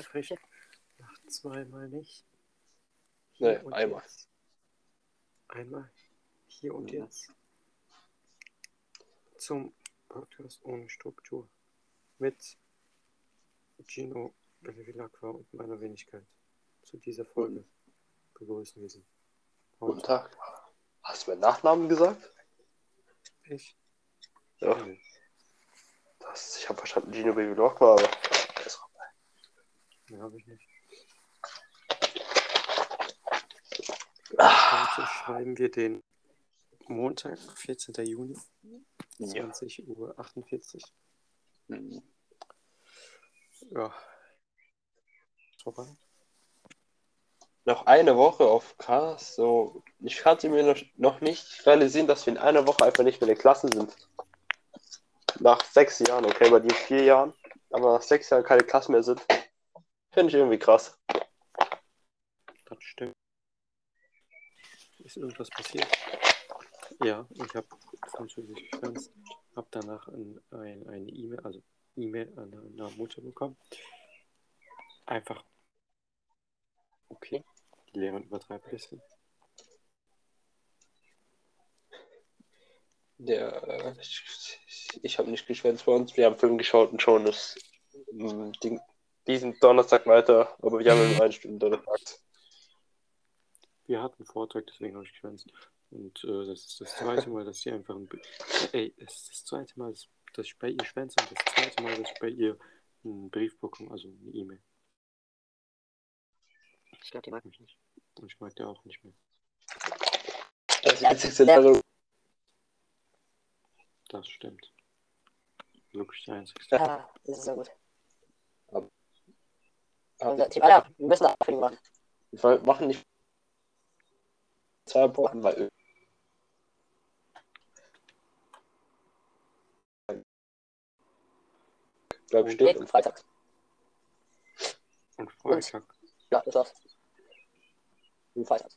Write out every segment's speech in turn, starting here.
Frisch. Ach, zweimal nicht. Nee, und einmal. Jetzt. Einmal. Hier und Mhm. jetzt. Zum Podcast ohne Struktur. Mit Gino Bevilacqua und meiner Wenigkeit. Zu dieser Folge begrüßen wir Sie. Guten Heute. Tag. Hast du meinen Nachnamen gesagt? Ich. Ja. Nee. Das, ich habe verstanden, Gino war, aber. Nee, habe ich nicht. Ah, Heute schreiben wir den Montag, 14. Juni, ja. 20 Uhr 48. Mhm. Ja. Vorbei. Noch eine Woche auf Cast, so. Ich kann sie mir noch, noch nicht realisieren, dass wir in einer Woche einfach nicht mehr in der Klasse sind. Nach sechs Jahren, okay, bei dir vier Jahren, aber nach sechs Jahren keine Klasse mehr sind. Finde ich irgendwie krass. Das stimmt. Ist irgendwas passiert? Ja, ich habe französisch geschwänzt, habe danach ein, ein, eine E-Mail, also E-Mail an eine Mutter bekommen. Einfach. Okay, die Lehrerin übertreibt ein bisschen. Der, äh, ich ich habe nicht geschwänzt bei uns. Wir haben Film geschaut und schauen es mm, die- diesen Donnerstag weiter. Aber wir haben nur eine Stunde Donnerstag. Wir hatten einen Vortrag, deswegen habe ich geschwänzt. Und äh, das ist das zweite Mal, dass sie einfach ein. Ey, es ist das zweite Mal, dass ich bei ihr schwänze und das zweite Mal, dass ich bei ihr einen Brief bekomme, also eine E-Mail. Ich glaube, die mag mich nicht. Und ich mag die auch nicht mehr. Das einzigste Level. Das stimmt. Wirklich der einzige. Ja, das ist so gut. Unser Team, Alter, wir müssen da Abfindung machen. Wir machen nicht zwei Wochen, weil glaube ich steht. Nee, Freitag. Und Freitag. Ja, das war's. Am Freitag.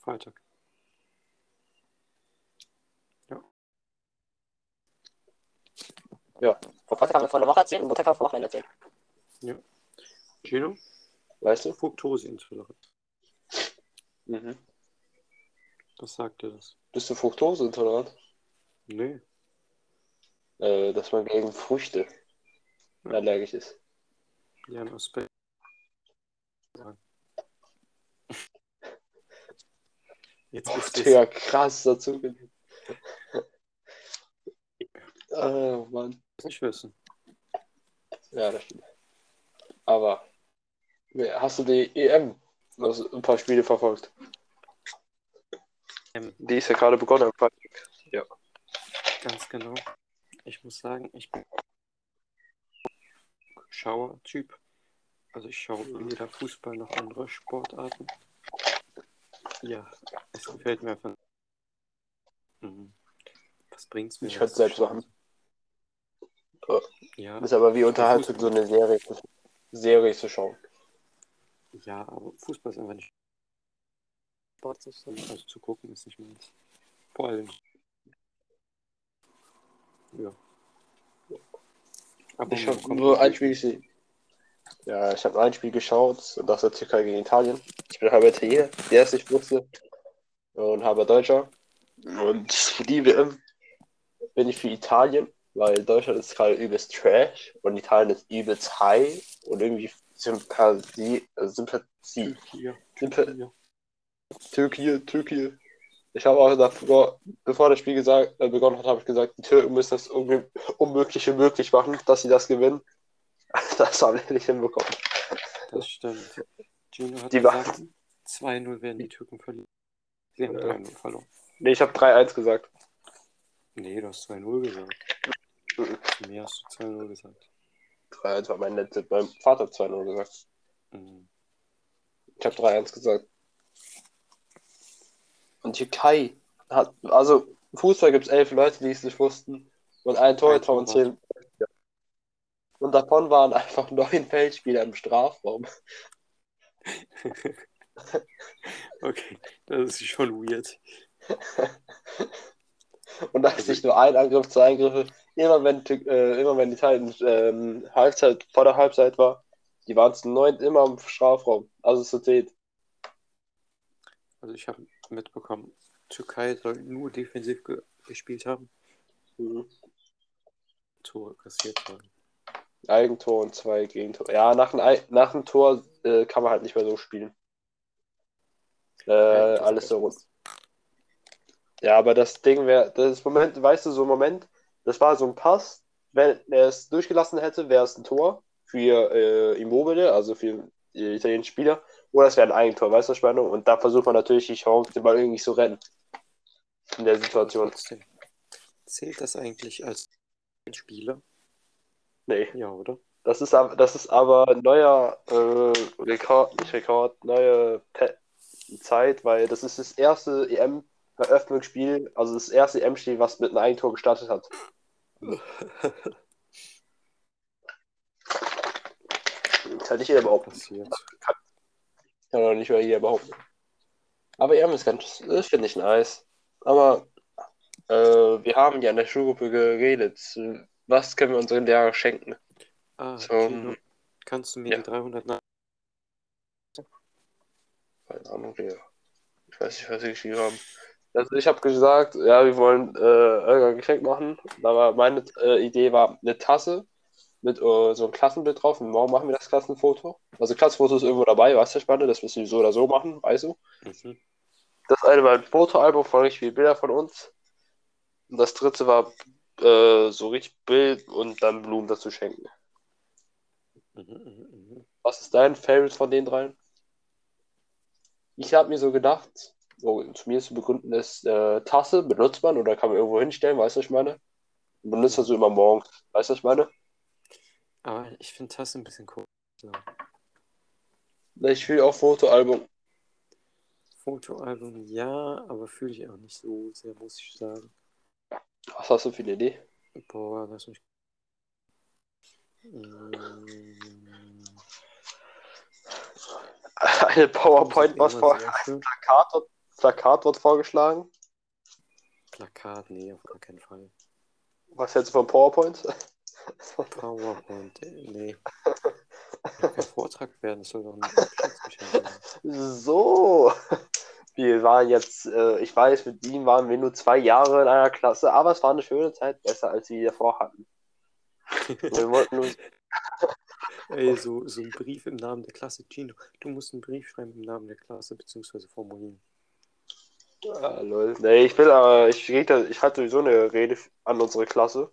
Freitag. Vor Freitag haben wir vor einer Woche erzählt und Montag haben wir vor Wochenende erzählt. Gino? Weißt du? Fructoseintolerant. Mhm. Was sagt dir das? Bist du fruktoseintolerant? Nee. Äh, dass man gegen Früchte allergisch ist. Jan aus Be Jetzt Boah, ist. Digga, krass dazu. Oh Mann. nicht wissen. Ja, das stimmt. Aber ja, hast du die EM, ein paar Spiele verfolgt? Ähm, Die ist ja gerade begonnen Freitag. Ganz genau. Ich muss sagen, ich bin Schauer-Typ. Also ich schaue weder Fußball noch andere Sportarten. Ja, es gefällt mir einfach. Mhm. Was bringt's mir? Ich könnte selbst machen. Ja, Ist aber wie Unterhaltung, so eine Serie, Serie zu schauen. Ja, aber Fußball ist einfach nicht. Sport ist, also zu gucken ist nicht meins. Vor allem. Ja. Aber Ich habe nur ein Spiel gesehen. Ja, ich habe nur ein Spiel geschaut und das war Türkei gegen Italien. Ich bin halber Italiener, der es nicht wusste. Und halber Deutscher. Und für die WM bin ich für Italien, weil Deutschland ist gerade übelst trash und Italien ist übelst high und irgendwie Sympathie, äh, Sympathie, Türkei. Türkei. Ich habe auch davor, bevor das Spiel gesagt, äh, begonnen hat, habe ich gesagt, die Türken müssen das Un Unmögliche möglich machen, dass sie das gewinnen. Das haben wir nicht hinbekommen. Das stimmt. Gino hat Die gesagt, 2-0 werden die Türken verlieren. Sie haben Ja. 3-0 verloren. Nee, ich habe 3-1 gesagt. Nee, du hast 2-0 gesagt. Mir hast du 2-0 gesagt. 3-1 war mein letzter. Mein Vater hat 2-0 gesagt. Mhm. Ich habe 3-1 gesagt. Und Türkei hat, also Fußball gibt es elf Leute, die es nicht wussten. Und ein Torhüter und zehn. Und davon waren einfach neun Feldspieler im Strafraum. Okay, das ist schon weird. Und da ist nicht nur ein Angriff, zwei Angriffe. Immer wenn, äh, immer wenn die Italien ähm, Halbzeit, vor der Halbzeit war, Die waren zu neun immer im Strafraum. Also zu zehn. Also ich habe mitbekommen, Türkei soll nur defensiv ge gespielt haben, Mhm. Tore kassiert haben. Eigentor und zwei Gegentore. Ja, nach dem, Ei- nach dem Tor äh, kann man halt nicht mehr so spielen. Äh, Ja, alles ist so rund. Ja, aber das Ding wäre, das Moment, weißt du, so ein Moment, das war so ein Pass, wenn er es durchgelassen hätte, wäre es ein Tor für äh, Immobile, also für die italienischen Spieler, oder es wäre ein Eigentor, weißt du, meine? Und da versucht man natürlich die Chance, den Ball irgendwie zu rennen. In der Situation. Zählt das eigentlich als Spieler? Nee. Ja, oder? Das ist, aber- das ist aber ein neuer äh, Rekord, nicht Rekord, neue Pe Zeit, weil das ist das erste EM-Eröffnungsspiel, also das erste EM-Spiel, was mit einem Eigentor gestartet hat. Kann nicht jeder behaupten. Passiert. Kann doch nicht mehr jeder behaupten. Aber EM ist ganz, das finde ich nice. Aber äh, wir haben ja in der Schulgruppe geredet. Was können wir unseren Lehrern schenken? Ah, So, Gino, kannst du mir ja. die 300 nach Keine Ahnung, Digga. Ich weiß nicht, was sie geschrieben haben. Also ich habe gesagt, ja, wir wollen äh, irgendein Geschenk machen. Aber meine äh, Idee war eine Tasse mit äh, so einem Klassenbild drauf. Und morgen machen wir das Klassenfoto. Also Klassenfoto ist irgendwo dabei, weißt du, spannend, das müssen wir so oder so machen, weißt du. Mhm. Das eine war ein Fotoalbum von richtig vielen Bildern von uns. Und das dritte war äh, so richtig Bild und dann Blumen dazu schenken. Mhm, mhm, mhm. Was ist dein Favorite von den dreien? Ich habe mir so gedacht, so, zu mir zu begründen ist, äh, Tasse benutzt man oder kann man irgendwo hinstellen, weißt du, was ich meine? Und benutzt man so immer morgens, weißt du, was ich meine? Aber ich finde Tasse ein bisschen cool. So. Ich will auch Fotoalbum. Fotoalbum, ja, aber fühle ich auch nicht so sehr, muss ich sagen. Was hast du für eine Idee? Boah, lass mich. Eine PowerPoint, was vor schön. Plakat wird, Plakat wird vorgeschlagen. Plakat, nee, auf gar keinen Fall. Was hältst du von PowerPoint? PowerPoint, nee. Kein Vortrag werden, das soll doch ein werden. So. Wir waren jetzt, äh, ich weiß, mit ihm waren wir nur zwei Jahre in einer Klasse, aber es war eine schöne Zeit, besser als wir davor hatten. Wir wollten uns, Ey, so, so ein Brief im Namen der Klasse. Gino, du musst einen Brief schreiben im Namen der Klasse, beziehungsweise formulieren. Ah, lol. Nee, ich will aber, ich, rede, ich halte sowieso eine Rede an unsere Klasse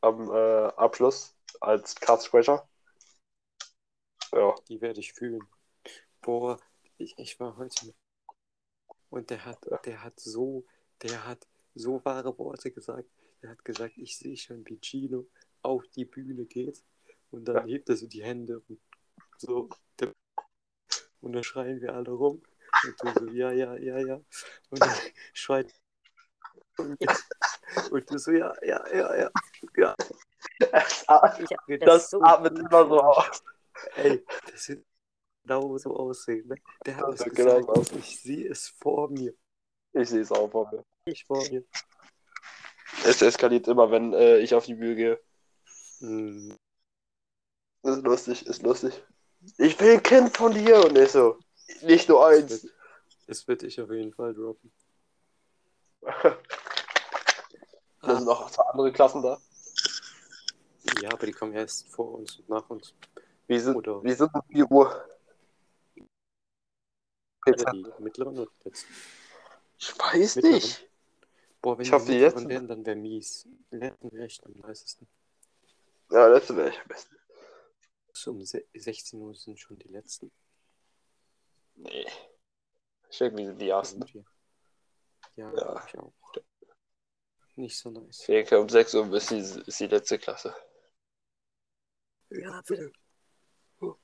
am äh, Abschluss als Klassensprecher. Ja, Die werde ich fühlen. Boah, ich, ich war heute mit. Und der hat, der hat so, der hat so wahre Worte gesagt. Er hat gesagt, ich sehe schon, wie Gino auf die Bühne geht. Und dann hebt er so die Hände und so. Und dann schreien wir alle rum. Und du so, ja, ja, ja, ja. Und dann schreit. Und, und du so, ja, ja, ja, ja. ja. Ich hab das so atmet immer so aus. Ey, das wird genau so aussehen. Ne? Der hat Das genau gesagt. Ich sehe es vor mir. Ich sehe es auch vor mir. Ich vor mir. Es eskaliert immer, wenn äh, ich auf die Bühne gehe. Hm. Ist lustig, ist lustig. Ich will ein Kind von dir und ich so. Nicht nur eins. das wird ich auf jeden Fall droppen. Da sind noch zwei andere Klassen da. Ja, aber die kommen erst vor uns und nach uns. Wie sind, Oder- wie sind um 4 Uhr? Die mittleren oder die letzten. Ich weiß Mittleren. nicht. Boah, wenn Ich die hoffe, die letzten- wären, dann wäre mies. Die letzten wäre echt am leisesten. Ja, letzte wäre ich am besten. So um se- 16 Uhr sind schon die letzten. Nee. Ich wir sind die ersten. Irgendwie. Ja, Ja. ich auch. Nicht so nice. Ich denke, um 6 Uhr ist die, ist die letzte Klasse. Ja, bitte. Oh.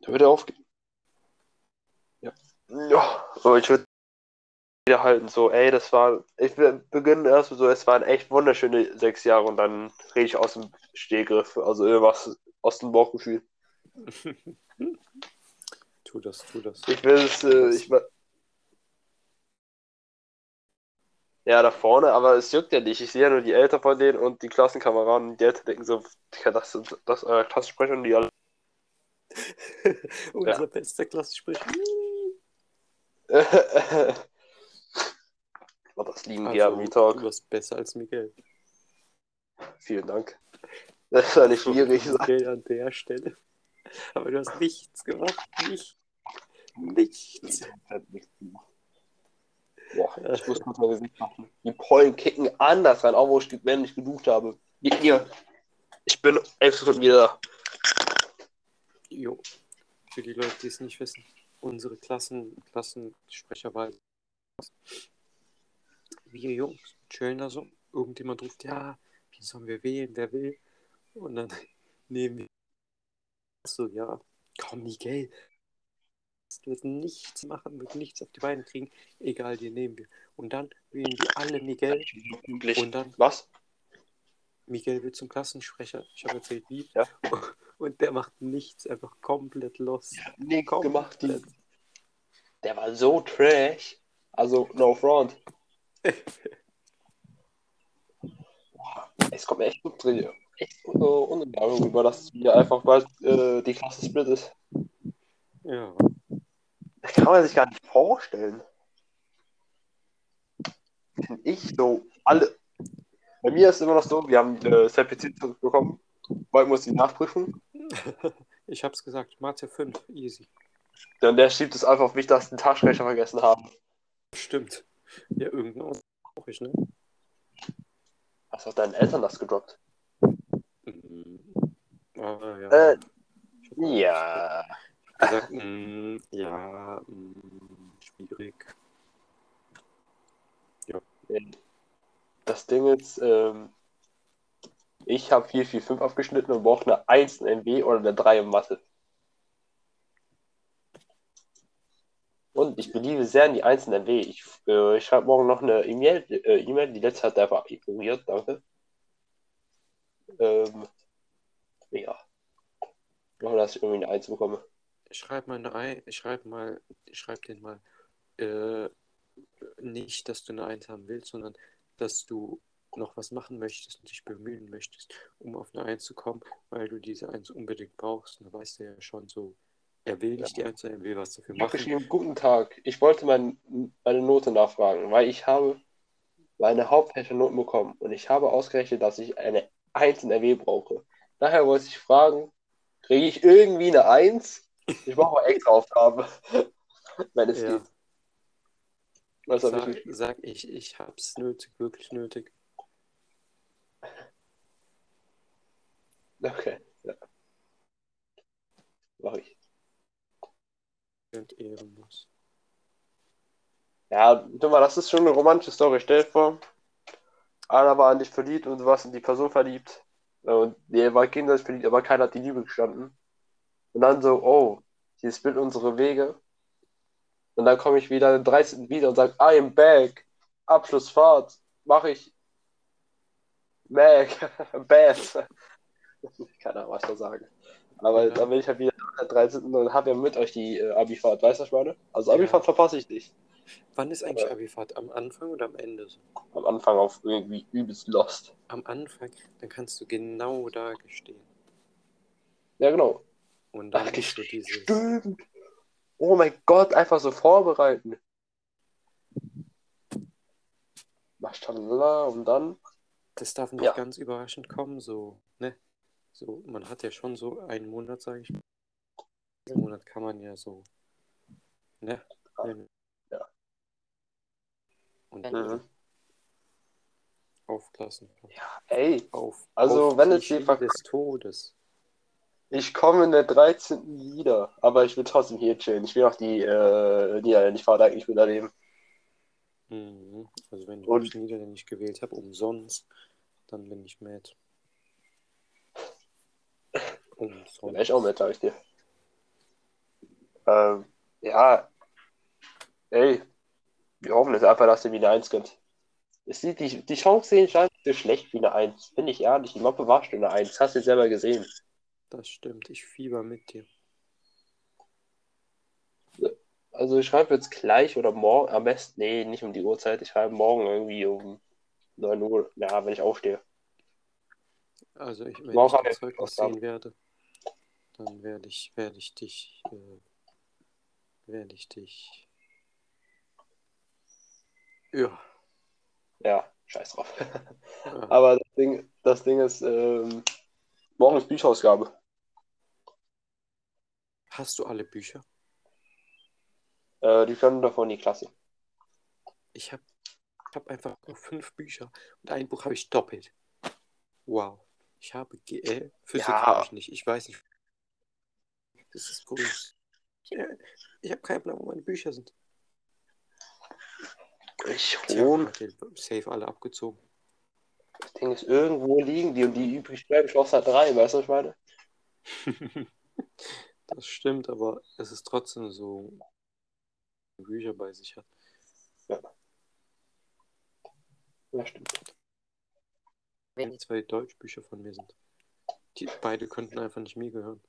Da wird er aufgehen. Ja. Ja, aber ich würde wieder halten, so, ey, das war, ich will- beginne erst so, es waren echt wunderschöne sechs Jahre und dann rede ich aus dem Stehgriff, also irgendwas aus dem Bauchgefühl. tu das, tu das. Ich will es, äh, ich, Ja, da vorne, aber es juckt ja nicht. Ich sehe ja nur die Eltern von denen und die Klassenkameraden. Die Eltern denken so, das ist das, äh, Klassensprecher und die alle. Unser Ja. bester Klassensprecher. Oh, das lieben Also, am Talk. du warst besser als Miguel. Vielen Dank. Das soll nicht schwierig. Miguel an der Stelle. Aber du hast nichts gemacht. Nicht. Nichts. Boah, ich muss kurz mein Gesicht machen. Die Pollen kicken anders rein, auch wo ich männlich geduscht habe. Hier. Ich bin elf Sekunden wieder da. Jo. Für die Leute, die es nicht wissen. Unsere Klassen, Klassensprecherwahl. Wir Jungs chillen da so. Irgendjemand ruft, ja, wie sollen wir wählen, wer will? Und dann nehmen wir so, ja, komm, Miguel. Du wirst nichts machen, wird nichts auf die Beine kriegen. Egal, die nehmen wir. Und dann wählen wir alle Miguel. Und dann Was? Miguel wird zum Klassensprecher. Ich habe erzählt, wie. Ja. Und der macht nichts, einfach komplett los. Nichts Komplett. gemacht. Die, der war so trash. Also, no front. Boah, es kommt echt gut drin. Echt äh, unangenehm rüber, dass mir einfach bald äh, die Klasse split ist. Ja. Das kann man sich gar nicht vorstellen. Ich so, alle. Bei mir ist es immer noch so, wir haben äh, ZPC zurückbekommen. Bald muss die nachprüfen. Ich hab's gesagt, Mathe 5, easy. Dann der schiebt es einfach auf mich, dass den Taschenrechner vergessen haben. Stimmt. Ja, irgendein Aus auch ich, ne? Hast du deinen Eltern das gedroppt? Aber ja. Äh, Ja. gesagt, mm, ja, mm, schwierig. Das Ding ist, ähm, ich habe 445 abgeschnitten und brauche eine 1 in NW oder eine 3 in Mathe. Und ich beliebe sehr in die 1 in NW. Ich, äh, ich schreibe morgen noch eine E-Mail, äh, E-Mail, die letzte hat er einfach ignoriert, danke. Ähm, ja. Nur, dass ich irgendwie eine 1 bekomme. Schreib mal eine Ei, ich schreib mal, schreib den mal, äh, nicht, dass du eine Eins haben willst, sondern dass du noch was machen möchtest und dich bemühen möchtest, um auf eine Eins zu kommen, weil du diese Eins unbedingt brauchst. Und da weißt du ja schon so, er will nicht die Eins, sondern er will was dafür Ich machen. geschrieben, guten Tag. Ich wollte mein, meine Note nachfragen, weil ich habe meine Hauptfächernoten bekommen und ich habe ausgerechnet, dass ich eine 1 in RW brauche. Daher wollte ich fragen, kriege ich irgendwie eine 1? Ich brauche mal extra Aufgaben, wenn es Ja. geht. Was Sag, ich sag ich, ich hab's nötig, wirklich nötig. Okay, ja. Mach ich. Und ehrenlos. Ja, du mal, das ist schon eine romantische Story. Stell dir vor, einer war an dich verliebt und du warst in die Person verliebt. Und der war gegenseitig verliebt, aber keiner hat die Liebe gestanden. Und dann so, oh, hier split unsere Wege. Und dann komme ich wieder den 13. wieder und sage, I am back. Abschlussfahrt. Mache ich. Mac. Bad. Keine Ahnung, was ich da sage. Aber Ja. dann bin ich halt wieder am 13. und habe ja mit euch die äh, Abifahrt. Weißt du, was ich meine? Also Ja. Abifahrt verpasse ich nicht. Wann ist eigentlich Abifahrt? Am Anfang oder am Ende? Am Anfang auf irgendwie übelst lost. Am Anfang, dann kannst du genau da stehen. Ja, genau. Und dann Ach, ist so dieses. Stimmt. Oh mein Gott, einfach so vorbereiten. Maschallah, und dann. Das darf nicht Ja. ganz überraschend kommen, so, ne? So, man hat ja schon so einen Monat, sage ich mal. Einen Monat kann man ja so, ne? Ja. Und Mhm. aufklassen. Ja, ey, Auf, Also, auf wenn es die des Todes. ich komme in der 13. wieder, aber ich will trotzdem hier chillen. Ich will auch die äh, Niederlande, ich fahre eigentlich wieder leben. Mhm. Also wenn Und- ich Niederländisch gewählt habe, umsonst, dann bin ich mad. Dann wäre ich Umsonst. auch mit, sag ich dir. Ähm, ja, ey, wir hoffen jetzt einfach, dass ihr wieder eins. Es sieht, die, die Chance sehen scheint so schlecht wie eine 1. Bin ich ehrlich, die Mappe war schon eine 1. Hast du selber gesehen. Das stimmt, ich fieber mit dir. Also ich schreibe jetzt gleich oder morgen, am besten, nee, nicht um die Uhrzeit, ich schreibe morgen irgendwie um 9 Uhr, ja, wenn ich aufstehe. Also ich, wenn Morgen ich das Zeugnis sehen werde, dann werde ich, werde ich dich, äh, werde ich dich. Ja. Ja, scheiß drauf. ja. Aber das Ding, das Ding ist, ähm, morgen ist Bücherausgabe. Hast du alle Bücher? Äh, die können davon in die Klasse. Ich habe ich hab einfach nur fünf Bücher und ein Buch habe ich doppelt. Wow. Ich habe GL, Physik Ja. habe ich nicht. Ich weiß nicht. Das ist komisch. Ja, Ich habe keinen Plan, wo meine Bücher sind. Ich hol, hat safe alle abgezogen. das Ding ist irgendwo liegen die und die übrig bleiben. Brauche halt drei, weißt du, was ich meine? Das stimmt, aber es ist trotzdem so, Bücher bei sich hat. Ja, stimmt. Wenn zwei Deutschbücher von mir sind. Die beide könnten einfach nicht mir gehören.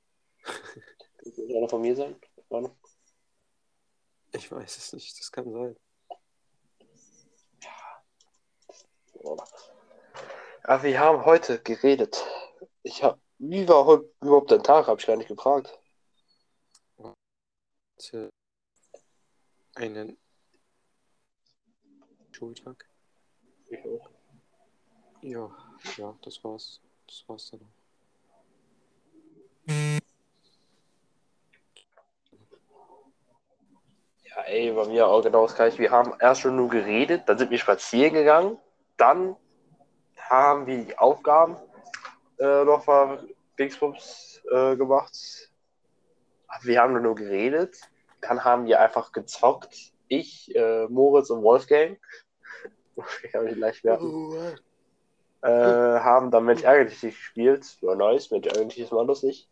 Könnte einer von mir sein? Ich weiß es nicht, das kann sein. Aber wir haben heute geredet. Ich habe, wie war heute überhaupt dein Tag? Habe ich gar nicht gefragt. Einen Schultag. Ich auch. Ja, ja, das war's. Das war's dann auch. Ja, ey, bei mir auch genau das gleiche. Wir haben erst schon nur geredet, dann sind wir spazieren gegangen, dann haben wir die Aufgaben äh, noch mal Dingsbums äh, gemacht. Wir haben nur geredet, dann haben wir einfach gezockt. Ich, äh, Moritz und Wolfgang. Ich habe mich leicht merken. Äh, haben dann Mensch ärgerlich gespielt. War nice, Mensch ärgerlich ist mal lustig.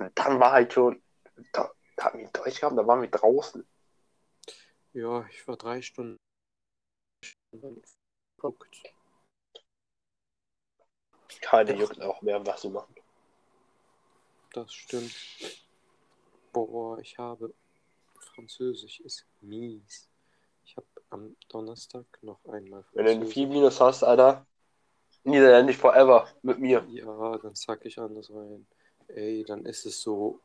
Und dann war halt schon, da, da hatten wir Deutsch gehabt, da waren wir draußen. Ja, ich war drei Stunden geguckt. Keine juckt auch mehr, was sie machen. Das stimmt. Boah, ich habe Französisch ist mies. Ich habe am Donnerstag noch einmal Wenn du. 4 Minus hast, Alter, Niederländisch forever mit mir. Ja, dann zack ich anders rein. Ey, dann ist es so.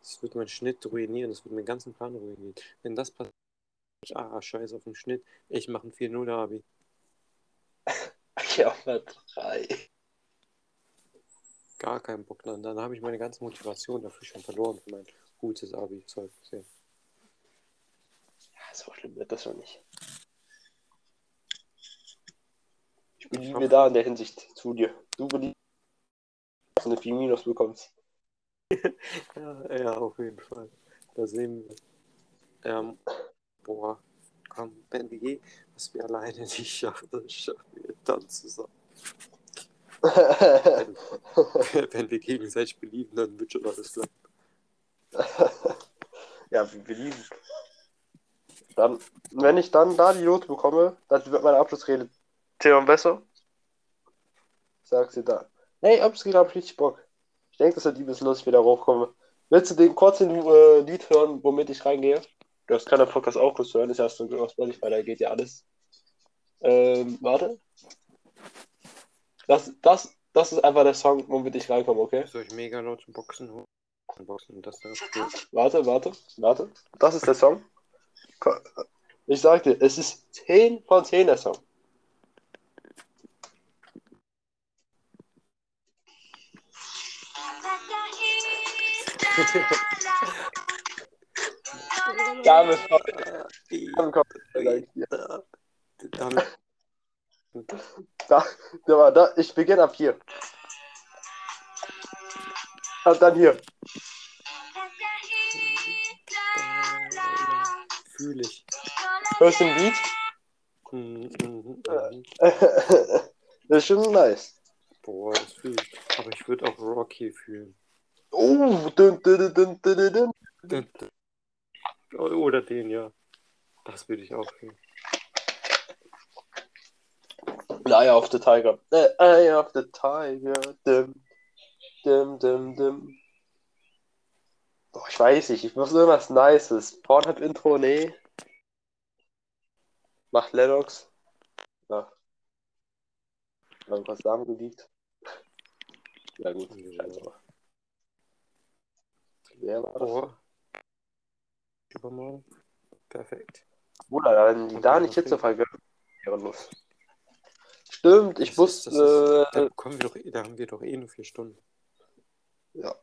Das wird meinen Schnitt ruinieren, das wird meinen ganzen Plan ruinieren. Wenn das passiert, ah, scheiß auf den Schnitt. Ich mache ein 4-0 Abi. Ja, mal drei. Gar keinen Bock. Dann, dann habe ich meine ganze Motivation dafür schon verloren für mein gutes Abi-Zeug. Ja. So schlimm wird das schon nicht. Ich Ich beliebe hoffe- da in der Hinsicht zu dir. Du beliebst, dass du eine 4 Minus bekommst. Ja, ja, auf jeden Fall. Da sehen wir. Ähm, boah, komm, wenn wir, was wir alleine nicht schaffen, das schaffen wir dann zusammen. Wenn, wenn wir gegenseitig belieben, dann wird schon alles klar. ja, wir belieben. Dann, wenn ich dann da die Note bekomme, dann wird meine Abschlussrede Theon besser. Sagst du da. Hey, Abschlussrede habe ich richtig Bock. Ich denke, dass er die bis lustig wieder raufkomme. Willst du den kurzen äh, Lied hören, womit ich reingehe? Du hast keiner Podcast auch kurz hören, ist erst so aus Spotify, da geht ja alles. Ähm, warte. Das, das, das ist einfach der Song, womit ich reinkomme, okay? Soll ich mega laut zum Boxen holen? Boxen das da? Warte, warte, warte. Das ist der Song. Ich sag dir, es ist 10 von 10 der Song. Damit kommt Damit, da, da, war da, ich beginne ab hier. Und dann hier. fühle ich. Hörst du den Beat? Mhm, mhm. das ist schon nice. Boah, das fühle ich. Aber ich würde auch Rocky fühlen. Oh, dun, dun, dun, dun, dun, dun. Oder den, ja. Das würde ich auch fühlen. Eye of the Tiger. Äh, Eye of the Tiger. Dim, dim, dim, dim. Doch, ich weiß nicht, ich muss irgendwas Nices. Pornhub-Intro, nee. Macht Lennox. Ja. Irgendwas Samen geleakt. Ja gut, scheiße. Wer war das? Oh. Übermorgen. Perfekt. Bruder, wenn die da dann nicht Hitzefall wäre los. Stimmt, ich Das ist- ist- Da, Äh, kommen wir doch, da haben wir doch eh nur vier Stunden. ja.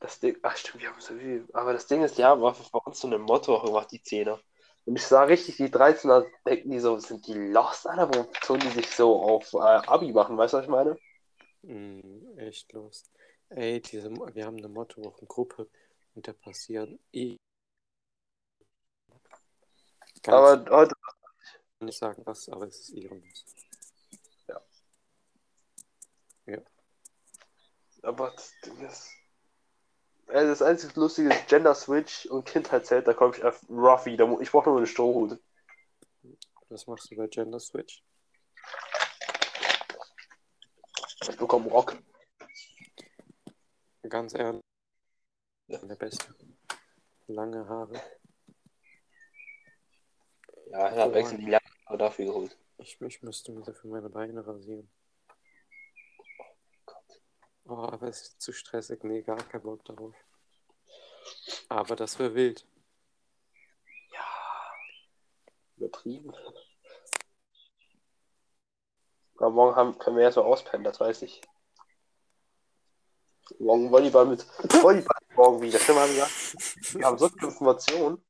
Das Ding, ach stimmt, wir haben so viel. Aber das Ding ist, die haben einfach bei uns so ein Motto auch gemacht, die Zehner. Und ich sah richtig, die 13er denken die so, sind die lost, Alter? Warum tun die sich so auf äh, Abi machen? Weißt du, was ich meine? Mm, echt los. Ey, diese, wir haben eine Mottowochengruppe und da passieren eh. Ganz Aber heute, kann nicht sagen was, aber es ist ehrenlos. aber das Ding ist. Ey, das einzige Lustige ist Gender Switch und Kindheitszelt, da komme ich auf Ruffy. Da, ich brauche nur eine Strohhut. Was machst du bei Gender Switch? Ich bekomme Rock. Ganz ehrlich. Der Beste. Lange Haare. Ja, ich habe extra die Jacke dafür geholt. Ich, ich müsste mir dafür meine Beine rasieren. Oh, aber es ist zu stressig. Nee, gar kein Bock darauf. Aber das wäre wild. Ja. Übertrieben. Aber morgen haben, können wir ja so auspennen, das weiß ich. Morgen Volleyball mit Volleyball morgen wieder. Haben wir gesagt. Wir haben so viele Informationen.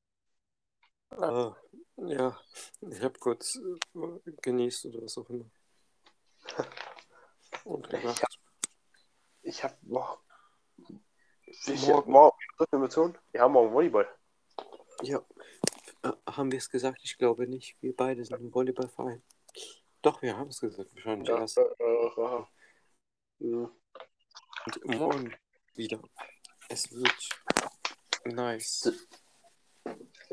Ah, ja, ich habe kurz äh, genießt oder was auch immer. Und Ich gedacht, hab, boah. Ich, Morgen. morgen. Emotionen. Wir haben morgen Volleyball. ja, äh, haben wir es gesagt? Ich glaube nicht. Wir beide sind im Volleyballverein. Doch, wir haben es gesagt. Wahrscheinlich Ja, erst. äh. Und morgen wieder. Es wird nice.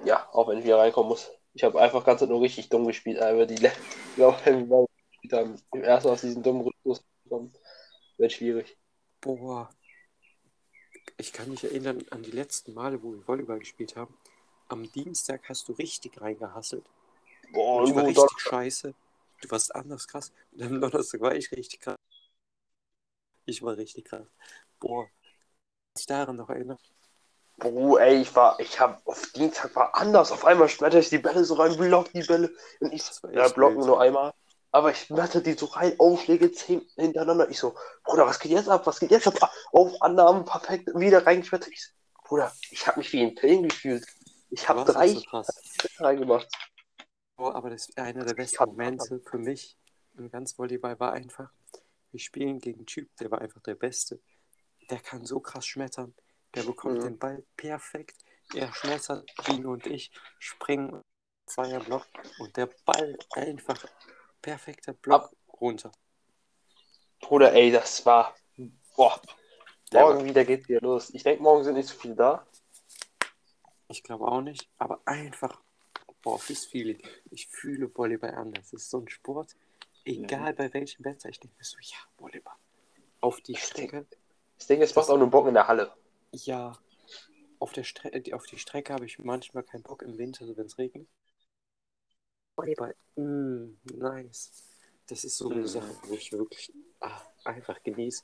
ja, auch wenn ich wieder reinkommen muss. Ich habe einfach ganz nur richtig dumm gespielt, aber die le- ich glaube, gespielt haben, im ersten aus diesem dummen Rhythmus kommen, wird schwierig. Boah. Ich kann mich erinnern an die letzten Male, wo wir Volleyball gespielt haben. Am Dienstag hast du richtig reingehasselt. Boah, Und ich war richtig scheiße. Du warst anders krass. Und am Donnerstag war ich richtig krass. Ich war richtig krass. Boah. Ich daran noch erinnere. Bro, ey, ich war, ich hab auf Dienstag war anders. Auf einmal schmetter ich die Bälle so rein, block die Bälle. Und ich, ja, blocken wild. nur einmal. Aber ich schmetter die so rein, Aufschläge zehn hintereinander. Ich so, Bruder, was geht jetzt ab? Was geht jetzt ab? Auf Annahmen, perfekt, wieder reingeschmettert. Ich so, Bruder, ich hab mich wie ein Film gefühlt. Ich hab Du warst drei so reingemacht. Boah, aber das einer der besten Momente für mich im ganz Volleyball war einfach, wir spielen gegen einen Typ, der war einfach der Beste. Der kann so krass schmettern. Der bekommt Mhm. den Ball perfekt. Er schmettert, Gino und ich springen Zweierblock und der Ball einfach perfekter Block runter. Bruder, ey, das war. Boah, Der morgen wieder geht's wieder los. Ich denke, morgen sind nicht so viele da. Ich glaube auch nicht, aber einfach, boah, fürs Feeling. Ich fühle Volleyball anders. Das ist so ein Sport, egal bei welchem Wetter. Ich denke mir so, ja, Volleyball. Auf die Strecke, Das Ding ist, macht auch nur Bock in der Halle. ja. Auf, der Stre äh, auf die Strecke habe ich manchmal keinen Bock im Winter, so wenn es regnet. Volleyball, mm, nice. Das ist so eine Mhm. Sache, wo ich wirklich ah, einfach genieße.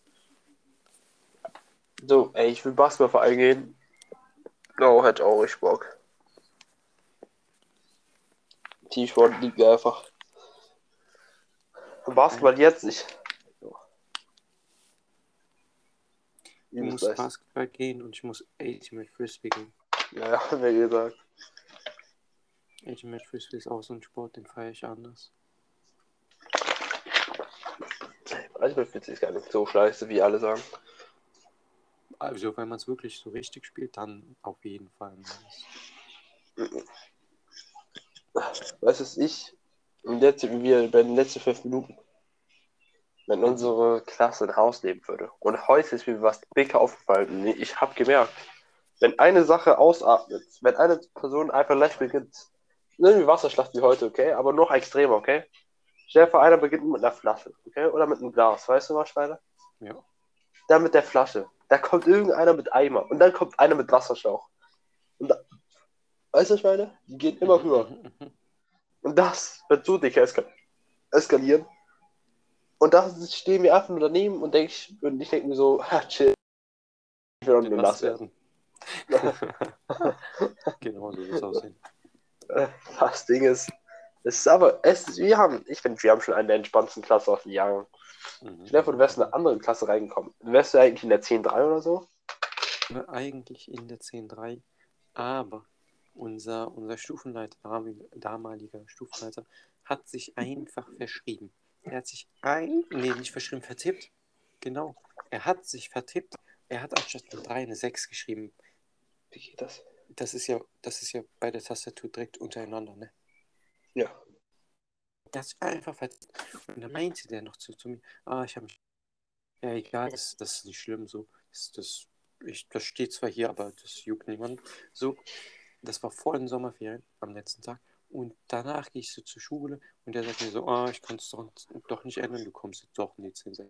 So, ey, ich will Basketballverein gehen. Oh, hätte auch richtig Bock. Teamsport liegt mir einfach. Basketball jetzt nicht. Ich muss. Basketball gehen und ich muss Ultimate Frisbee gehen. Ja, ja, wer gesagt. Ultimate Frisbee ist auch so ein Sport, den feiere ich anders. Ich finde es gar nicht so scheiße, wie alle sagen. Also, wenn man es wirklich so richtig spielt, dann auf jeden Fall. Was ist ich? Und jetzt, wir bei den letzten fünf Minuten. Wenn unsere Klasse ein Haus leben würde. Und heute ist mir was dick aufgefallen. Ich habe gemerkt, wenn eine Sache ausatmet, wenn eine Person einfach leicht beginnt, irgendwie Wasserschlacht wie heute, okay? Aber noch extremer, okay? Stell vor, einer beginnt mit einer Flasche, okay? Oder mit einem Glas, weißt du was, Schneider? Ja. dann mit der Flasche. Da kommt irgendeiner mit Eimer und dann kommt einer mit Wasserschlauch. Und da, weißt du, meine? Die gehen immer höher. Und das wird so dick eska eskalieren. Und da stehen wir einfach nur daneben und, denk ich, und ich denke mir so, ha, chill. Ich will auch nur nass werden. genau so wird es aussehen. Das Ding ist, es ist aber, es ist, wir haben, ich finde, wir haben schon eine der entspanntesten Klasse aus den Jahren. Mhm. Stell dir vor, du wärst in eine andere Klasse reingekommen. Wärst du eigentlich in der 10.3 oder so? eigentlich in der 10.3, aber unser, unser Stufenleiter, damalig- damaliger Stufenleiter, hat sich einfach verschrieben. Er hat sich ein, nee, nicht verschrieben, vertippt. Genau. Er hat sich vertippt. Er hat anstatt eine 3 eine 6 geschrieben. Wie geht das? Das ist ja, das ist ja bei der Tastatur direkt untereinander, ne? Ja. Das ist einfach vertippt. Und dann meinte der noch zu, zu mir, ah, ich habe mich. Ja, egal, das, das ist nicht schlimm so. Das, das, ich, das steht zwar hier, aber das juckt niemanden. So, das war vor den Sommerferien am letzten Tag. Und danach gehe ich so zur Schule und der sagt mir so, ah, ich kann es doch, doch nicht ändern, du kommst jetzt doch in die 10 6.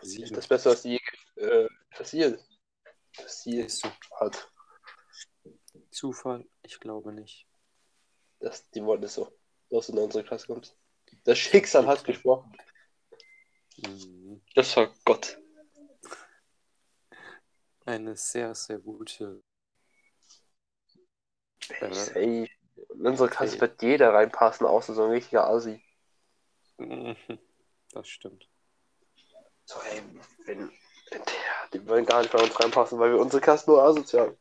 Das ist das Beste, was je äh, passiert, passiert Ist so. hat. Zufall? Ich glaube nicht. Das, die wollten es so, dass du in unsere Klasse kommst. Das Schicksal hat gesprochen. Mhm. Das war Gott. Eine sehr, sehr gute. Äh, Ey, in unsere Klasse wird jeder reinpassen, außer so ein richtiger Asi. Mhm. Das stimmt. So, ey, wenn, der, die wollen gar nicht bei uns reinpassen, weil wir unsere Klasse nur asozial.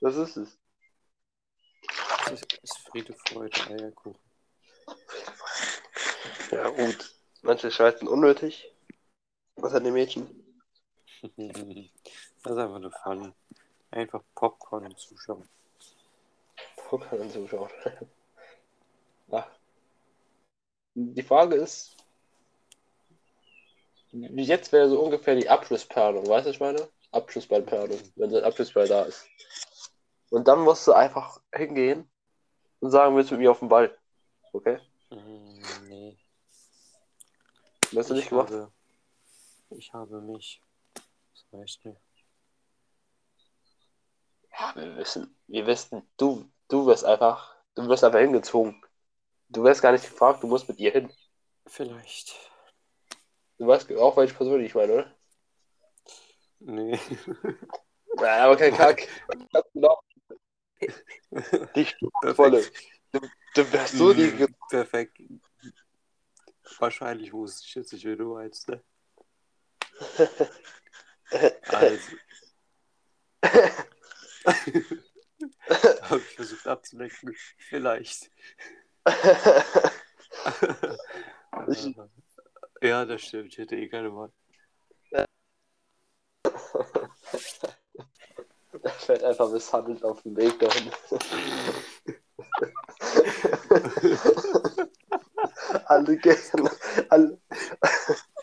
Das ist es. Es ist, ist Friede, Freude, Eierkuchen. Ja, gut. Manche schreiten unnötig. Was hat die Mädchen? Das ist einfach nur funny. Einfach Popcorn und zuschauen. An zuschauen. ja. Die Frage ist, wie jetzt wäre so ungefähr die Abschlussplanung, weißt du, ich meine? Abschlussballplanung, wenn der Abschlussball da ist. Und dann musst du einfach hingehen und sagen, willst du mit mir auf den Ball? Okay? Mm, nee. Hast du ich nicht gemacht? Habe, ich habe mich. Das reicht mir. Ja, wir wissen, wir wissen, du, du wirst einfach, du wirst einfach hingezogen. Du wirst gar nicht gefragt, du musst mit ihr hin. Vielleicht. Du weißt auch, welche Person ich meine, oder? Nee. Ja, aber kein Kack. Die volle. Du, du wärst so die. Mm, Perfekt. Wahrscheinlich wusste ich jetzt nicht, wie du meinst, ne? Also. habe ich versucht abzulenken. Vielleicht. Ich- ja, das stimmt. Ich hätte eh keine Wahl. Er fährt einfach misshandelt auf dem Weg dahin. alle, gehen, alle,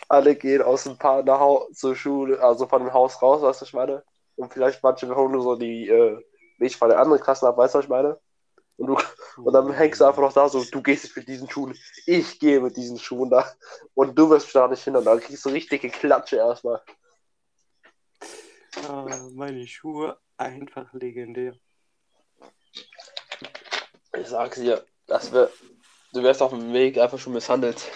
alle gehen aus dem Paar nach Hause zur Schule, also von dem Haus raus, weißt du, was ich meine? Und vielleicht manche holen nur so die äh, Milch von der anderen Klassen ab, weißt du, was ich meine? Und, du, und dann hängst du einfach noch da so, du gehst jetzt mit diesen Schuhen, ich gehe mit diesen Schuhen da und du wirst mich da nicht hindern. Dann kriegst du richtige Klatsche erstmal. Ah, meine Schuhe einfach legendär. Ich sag's dir, das wär, du wärst auf dem Weg einfach schon misshandelt.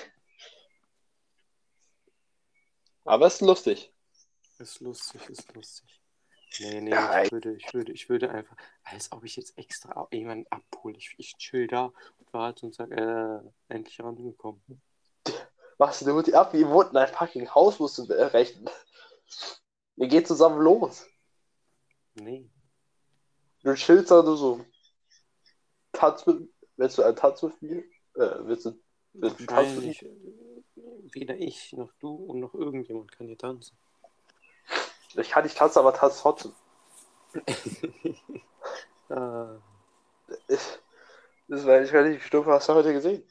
Aber es ist lustig. Ist lustig, ist lustig. Nee, nee, Ja, ich würde, ich würde, ich würde einfach, als ob ich jetzt extra jemanden abhole. Ich, ich chill da und warte und sag, äh, endlich rangekommen. Was, du die ab? Wohnt in ein fucking Haus, musst du rechnen. Wir gehen zusammen los. Nee. Du chillst da nur so. Tanz mit, willst du einen Tanz mit mir? Äh, willst du, willst du tanzen? Wahrscheinlich äh, weder ich noch du und noch irgendjemand kann hier tanzen. Ich kann nicht tanzen, aber tanz trotzdem. Ah, Ich, das war, ich weiß nicht, wie stumpf hast du heute gesehen?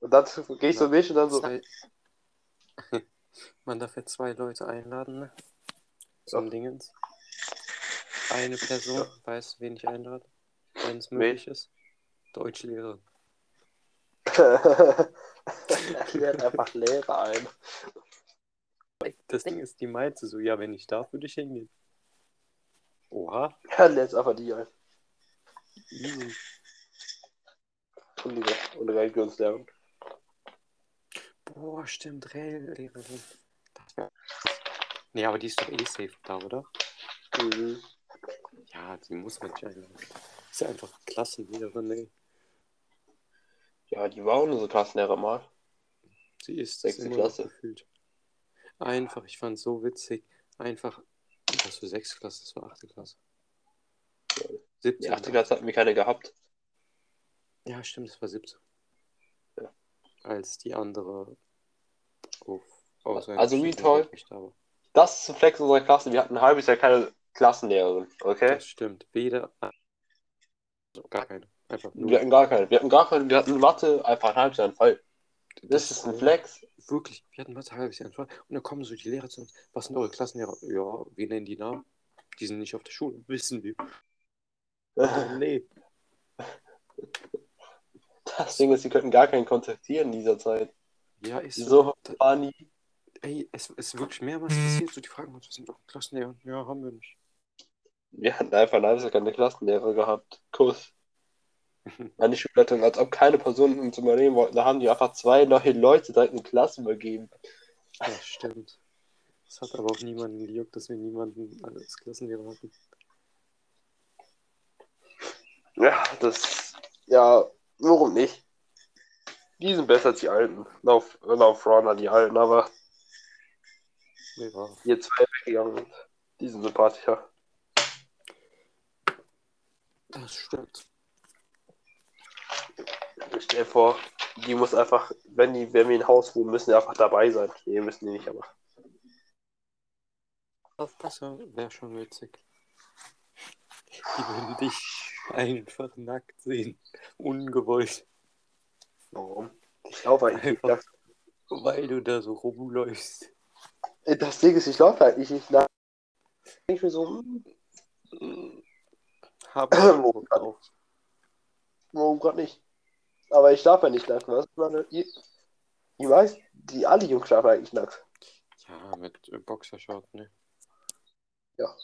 Und dann gehe ich so mich und dann so. man darf ja zwei Leute einladen, ne? Zum Ja. Dingens. Eine Person Ja. weiß, wen ich einlade, wenn es Wen? möglich ist. Deutschlehrer. er lädt einfach Lehrer ein. Das Ding ist, die meinte so, ja, wenn ich darf, würde ich hingehen. Oha. Er lädt einfach die ein. Easy. Und und Religionslehrerin. Boah, stimmt, Lehrerin. Das wär... Nee, aber die ist doch eh safe da, oder? Mhm. Ja, die muss man nicht einladen. Ist ja einfach Klassenlehrerin, ey. Ja, die war auch unsere Klassenlehrer mal. Sie ist Sechste Klasse. gefühlt. Einfach, ich fand es so witzig. Einfach, was für sechste Klasse, das war achte Klasse. Die 17. 8. Klasse hatten wir keine gehabt. Ja, stimmt, es war 17. Ja. Als die andere auf, einem Also wie toll. Das ist ein Flex unserer Klasse. Wir hatten ein halbes Jahr keine Klassenlehrerin. Okay? Das stimmt. Weder. Also gar keine. Einfach nur. Wir hatten gar keine. Wir hatten gar keine. Wir hatten Mathe einfach ein halbes Jahr einen Fall. Das ist ein Flex. Wirklich, wir hatten was halbes Jahr. Und dann kommen so die Lehrer zu uns. Was sind eure Klassenlehrer? Ja, wir nennen die Namen. Die sind nicht auf der Schule. Wissen wir. Nee. Das Ding ist, sie könnten gar keinen kontaktieren in dieser Zeit. Ja, ist so. So nie. Ey, es ist wirklich mehrmals passiert. So, die fragen uns, was sind eure Klassenlehrer? Ja, haben wir nicht. Wir hatten einfach Jahr keine Klassenlehrer gehabt. Kuss. Meine Schulleitung, als ob keine Personen uns übernehmen wollten. Da haben die einfach zwei neue Leute direkt in Klasse übergeben. Das stimmt. Es hat aber auch niemanden gejuckt, dass wir niemanden als Klassenlehrer hatten. Ja, das. Ja, warum nicht? Die sind besser als die Alten. Lauf, lauf an die Alten, aber Ja. hier zwei weggegangen sind. Die sind sympathischer. Das stimmt. Ich stell dir vor, die muss einfach, wenn die, wenn wir in Haus wohnen, müssen die einfach dabei sein. Nee, müssen die nicht, aber. Das besser wäre schon witzig. Die würden dich einfach nackt sehen. Ungewollt. Warum? Ich laufe eigentlich nackt. Weil du da so rumläufst. Das Ding ist, ich laufe eigentlich nicht nackt. Ich mir so, hm, Hab Bock drauf. warum gerade nicht? Aber ich schlafe ja nicht nackt, was? Ihr weißt, die alle Jungs schlafen eigentlich nackt. Ja, mit äh, Boxershort, ne? Ja.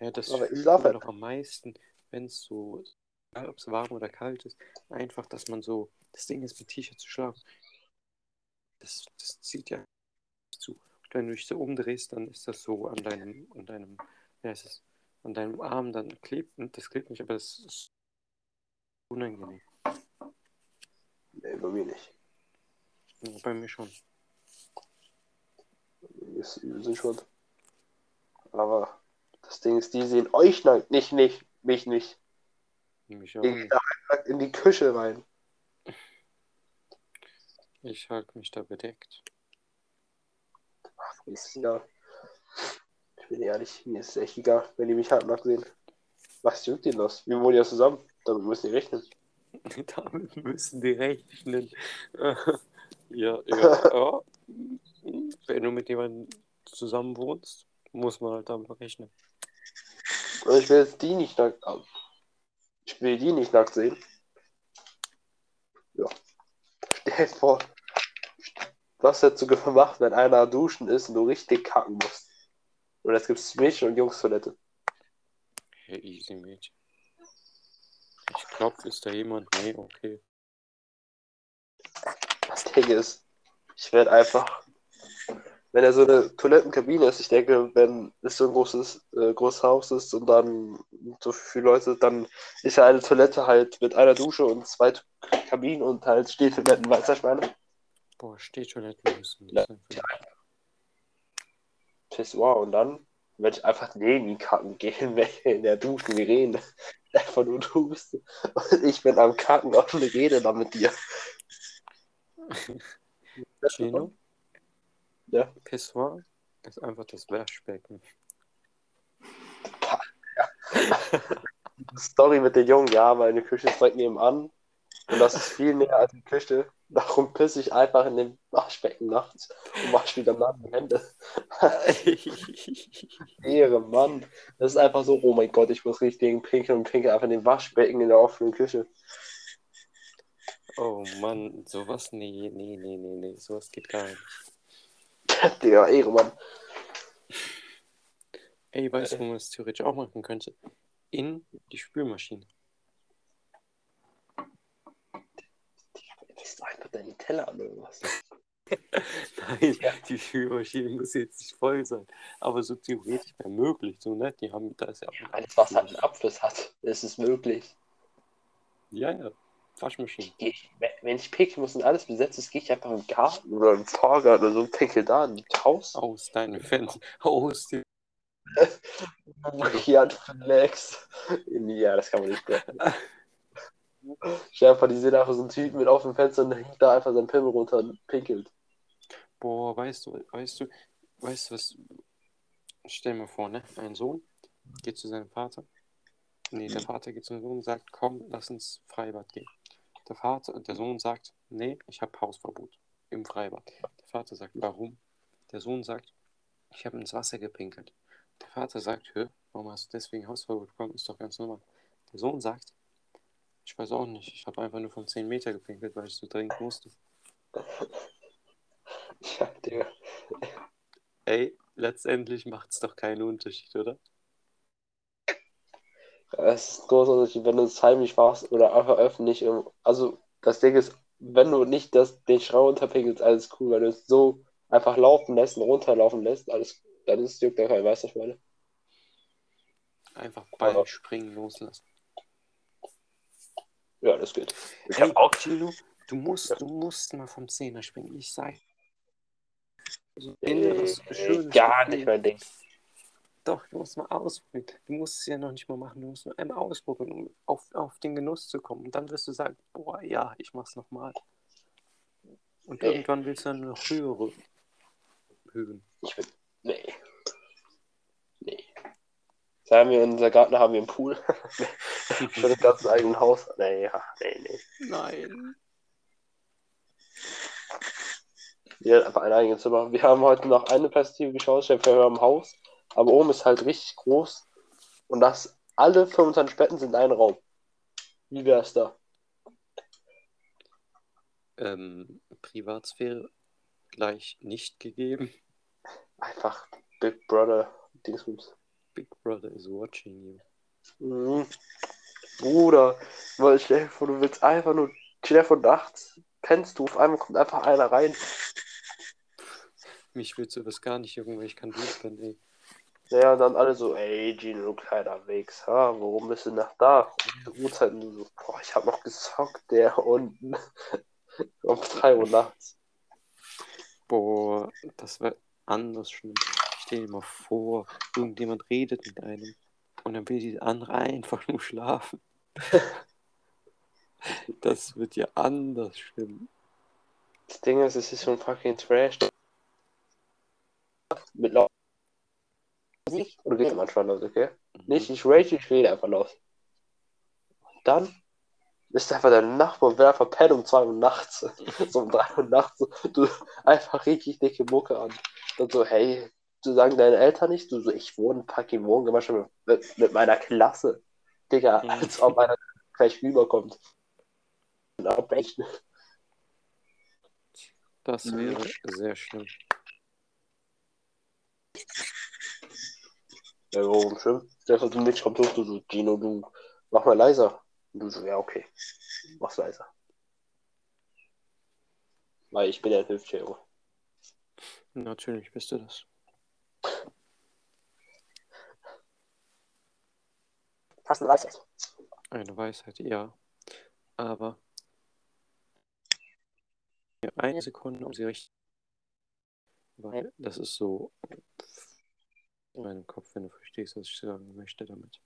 Ja, das Aber ich schlafe halt doch am meisten, wenn es so, egal ob es warm oder kalt ist, einfach, dass man so, das Ding ist mit T-Shirt zu schlafen. Das, das zieht ja zu. Und wenn du dich so umdrehst, dann ist das so an deinem, an deinem, heißt es, an deinem Arm, dann klebt, das klebt nicht, aber das ist unangenehm. Nee, bei mir nicht. Ja, bei mir schon. Wir sind schon. Aber das Ding ist, die sehen euch nicht, nicht, mich nicht. Mich auch Ich nicht. in die Küche rein. Ich halte mich da bedeckt. Ach, mir ist egal. Ich bin ehrlich, mir ist es echt egal, wenn die mich halbnackt sehen. Was juckt denn das? Wir wohnen ja zusammen. Damit müssen die rechnen. Damit müssen die rechnen. ja, ja, ja. Wenn du mit jemandem zusammen wohnst, muss man halt damit rechnen. Und ich will jetzt die nicht nackt. au. Ich will die nicht nackt sehen. Ja. Stell dir vor, was hättest du gemacht, wenn einer duschen ist und du richtig kacken musst? Und jetzt gibt es Mädchen- und Jungs-Toilette. Hey, easy Mädchen. Glaube, ist da jemand? Nee, okay. Das Ding ist, ich werde einfach, wenn er so eine Toilettenkabine ist, ich denke, wenn es so ein großes, äh, großes Haus ist und dann so viele Leute, dann ist ja eine Toilette halt mit einer Dusche und zwei Kabinen und halt Stehtoiletten, weißt du, was ich meine? Boah, Stehtoiletten müssen Ja. ich. Pissoir und dann werde ich einfach neben ihn kacken gehen, wenn wir in der Dusche wir reden. Einfach nur tust. Und ich bin am Kacken und rede dann mit dir. Gino? Ja. Pissoir ist einfach das Waschbecken. Story mit den Jungen, ja, meine Küche ist direkt nebenan. Und das ist viel näher als die Küche. Darum pisse ich einfach in dem Waschbecken nachts und wasche wieder mal die Hände. Ehre, Mann. Das ist einfach so, oh mein Gott, ich muss richtig pinkeln und pinkel einfach in dem Waschbecken in der offenen Küche. Oh Mann, sowas, nee, nee, nee, nee, nee, sowas geht gar nicht. Digga, Ehrenmann. Ey, weißt du, wo man das theoretisch auch machen könnte? In die Spülmaschine. Ist doch einfach deinen Teller an oder was? Nein, die Spülmaschine muss jetzt nicht voll sein. Aber so theoretisch wäre möglich, so ne? Die haben, da ist ja auch. Alles, was halt einen Abfluss hat, ist es möglich. Ja, ja. Waschmaschine. Ich, wenn ich pickeln muss und alles besetzt ist, gehe ich einfach im Garten oder im Vorgarten oder so und pickel da im Haus. Aus deinem Fenster. Aus dem. Ja, flex. Ja, das kann man nicht machen. Vor, die sehen einfach so einen Typen mit offenem Fenster und hängt da einfach sein Pimmel runter und pinkelt. Boah, weißt du, weißt du, weißt du was? Stell mal vor, ne? Ein Sohn geht zu seinem Vater. Nee, der Vater geht zu seinem Sohn und sagt, komm, lass ins Freibad gehen. Der Vater, der Sohn sagt, nee, ich habe Hausverbot im Freibad. Der Vater sagt, warum? Der Sohn sagt, ich habe ins Wasser gepinkelt. Der Vater sagt, hör, warum hast du deswegen Hausverbot bekommen? Ist doch ganz normal. Der Sohn sagt, ich weiß auch nicht, ich habe einfach nur von 10 Meter gepinkelt, weil ich so dringend musste. Ja, Digga. Ey, letztendlich macht es doch keinen Unterschied, oder? Es ist großartig, wenn du es heimlich machst oder einfach öffentlich. Also, das Ding ist, wenn du nicht das, den Schrau unterpinkelst, alles cool. Wenn du es so einfach laufen lässt und runterlaufen lässt, alles, dann ist es juckt der kein, weißt du, was ich meine? Einfach beim Springen loslassen. Ja, das geht. Ich Ey, hab auch. Gino, du musst, du musst mal vom Zehner springen. Ich sag. So Äh, inneres, schönes gar Gefühl. nicht mein Ding. Doch, du musst mal ausprobieren. Du musst es ja noch nicht mal machen. Du musst nur einmal ausprobieren, um auf, auf den Genuss zu kommen. Und dann wirst du sagen, boah, ja, ich mach's nochmal. Und Nee. irgendwann willst du dann noch höhere Höhen. Ich bin. Nee. Nee. Sagen wir, in unser Garten haben wir einen Pool. Schon das ganze eigene Haus. Nee, ja, nee, nee. Nein. Wir haben einfach ein eigenes Zimmer. Wir haben heute noch eine Perspektive geschaut, haben ein Haus, aber oben ist halt richtig groß und das alle 25 Betten sind ein Raum. Wie wär's da? Ähm, Privatsphäre gleich nicht gegeben. Einfach Big Brother Dingsbums. Big Brother is watching you. Mhm. Bruder, weil dir vor, du willst einfach nur, stell dir vor, nachts pennst du, auf einmal kommt einfach einer rein. Mich willst du das gar nicht jucken, weil ich kann durchpennen, ey. Ja, und dann alle so, ey, Gino, du kleiner Wichs, ha, warum bist du nach da? Um die Uhrzeit und du so, boah, ich hab noch gezockt, der unten. um 3 Uhr nachts. Boah, das wäre anders schlimm. Stell dir mal vor, irgendjemand redet mit einem und dann will die andere einfach nur schlafen. Das wird ja anders schlimm. Das Ding ist, es ist schon fucking Trash. Mit laut Musik oder geht manchmal los, okay? Nicht, ich rage, ich rede einfach los. Und dann ist einfach der Nachbar und einfach pennen um 2 Uhr nachts. so um 3 Uhr nachts. So, du einfach richtig dicke Mucke an. Und so, hey, du sagen deine Eltern nicht, du so, ich wohne fucking Wohngemeinschaft mit, mit, mit meiner Klasse. Digga, Mhm. als ob einer gleich rüberkommt. Und abbrechen. Das Mhm. wäre sehr schlimm. Ja, warum schlimm? Der du mich kommt hoch, du so, Gino, du mach mal leiser. Und du so, ja, okay. Mach's leiser. Weil ich bin ja ein 50 Natürlich bist du das. Hast du eine Weisheit? Eine Weisheit, ja. Aber eine Sekunde, um sie richtig. Weil das ist so in meinem Kopf, wenn du verstehst, was ich sagen möchte damit.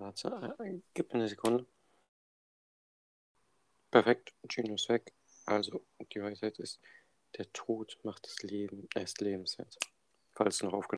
Warte, gib mir eine Sekunde. Perfekt, Gino ist weg. Also, die Weisheit ist, der Tod macht das Leben erst lebenswert. Falls du noch aufgenommen